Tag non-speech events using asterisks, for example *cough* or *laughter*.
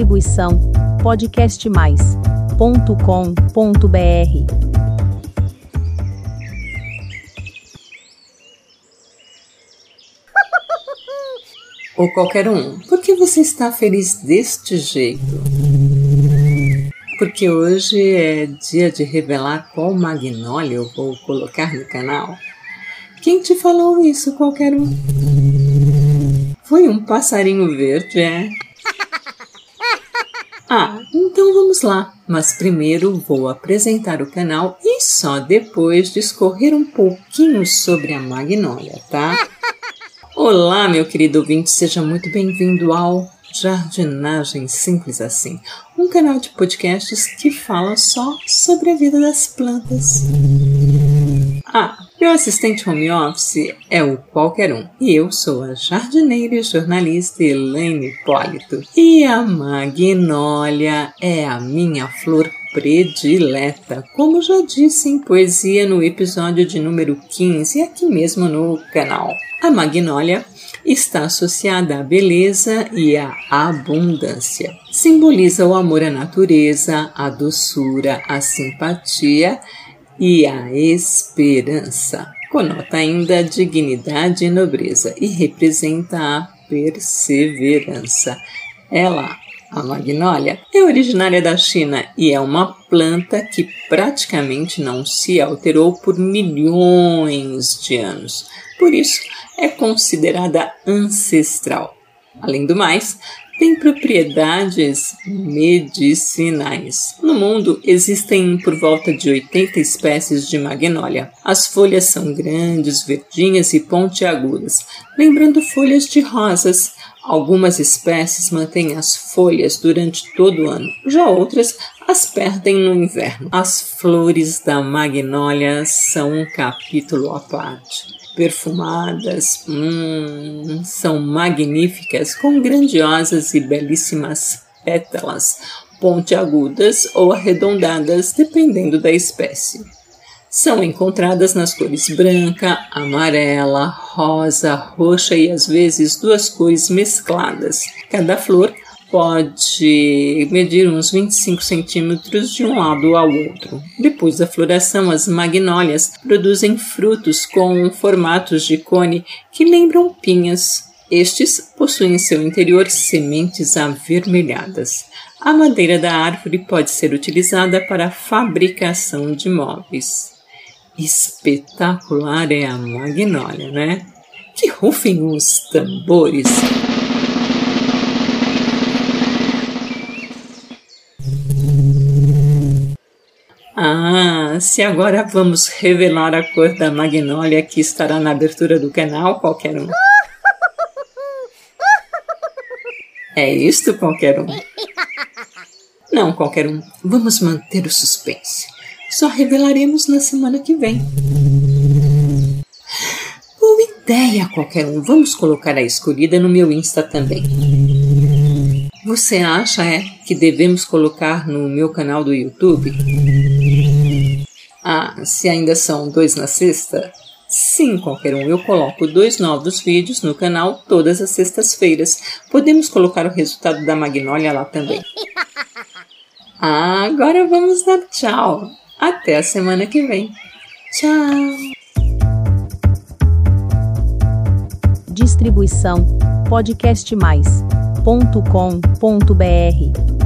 Distribuição podcastmais.com.br. Ou qualquer um. Por que você está feliz deste jeito? Porque hoje é dia de revelar qual magnólia eu vou colocar no canal. Quem te falou isso, qualquer um? Foi um passarinho verde, é? Ah, então vamos lá. Mas primeiro vou apresentar o canal e só depois discorrer um pouquinho sobre a magnólia, tá? *laughs* Olá, meu querido ouvinte, seja muito bem-vindo ao Jardinagem Simples Assim, um canal de podcasts que fala só sobre a vida das plantas. Ah, meu assistente home office é o qualquer um e eu sou a jardineira e jornalista Elaine Hipólito. E a magnólia é a minha flor predileta, como já disse em poesia no episódio de número 15 aqui mesmo no canal. A magnólia está associada à beleza e à abundância. Simboliza o amor à natureza, a doçura, a simpatia e a esperança. Conota ainda dignidade e nobreza e representa a perseverança. Ela, a magnólia, é originária da China e é uma planta que praticamente não se alterou por milhões de anos. Por isso, é considerada ancestral. Além do mais, tem propriedades medicinais. No mundo existem por volta de 80 espécies de magnólia. As folhas são grandes, verdinhas e pontiagudas, lembrando folhas de rosas. Algumas espécies mantêm as folhas durante todo o ano, já outras as perdem no inverno. As flores da magnólia são um capítulo à parte perfumadas, hum, são magníficas, com grandiosas e belíssimas pétalas, pontiagudas ou arredondadas, dependendo da espécie. São encontradas nas cores branca, amarela, rosa, roxa e às vezes duas cores mescladas. Cada flor pode medir uns 25 centímetros de um lado ao outro. Depois da floração, as magnólias produzem frutos com formatos de cone que lembram pinhas. Estes possuem em seu interior sementes avermelhadas. A madeira da árvore pode ser utilizada para a fabricação de móveis. Espetacular é a magnólia, né? Que rufem os tambores! Ah, se agora vamos revelar a cor da magnólia que estará na abertura do canal, qualquer um. É isto, qualquer um? Não, qualquer um. Vamos manter o suspense. Só revelaremos na semana que vem. Boa ideia, qualquer um. Vamos colocar a escolhida no meu Insta também. Você acha é que devemos colocar no meu canal do YouTube? Ah, se ainda são dois na sexta? Sim, qualquer um. Eu coloco dois novos vídeos no canal todas as sextas-feiras. Podemos colocar o resultado da Magnólia lá também. *laughs* Ah, agora vamos dar tchau. Até a semana que vem. Tchau. Distribuição podcast mais www.cultura.com.br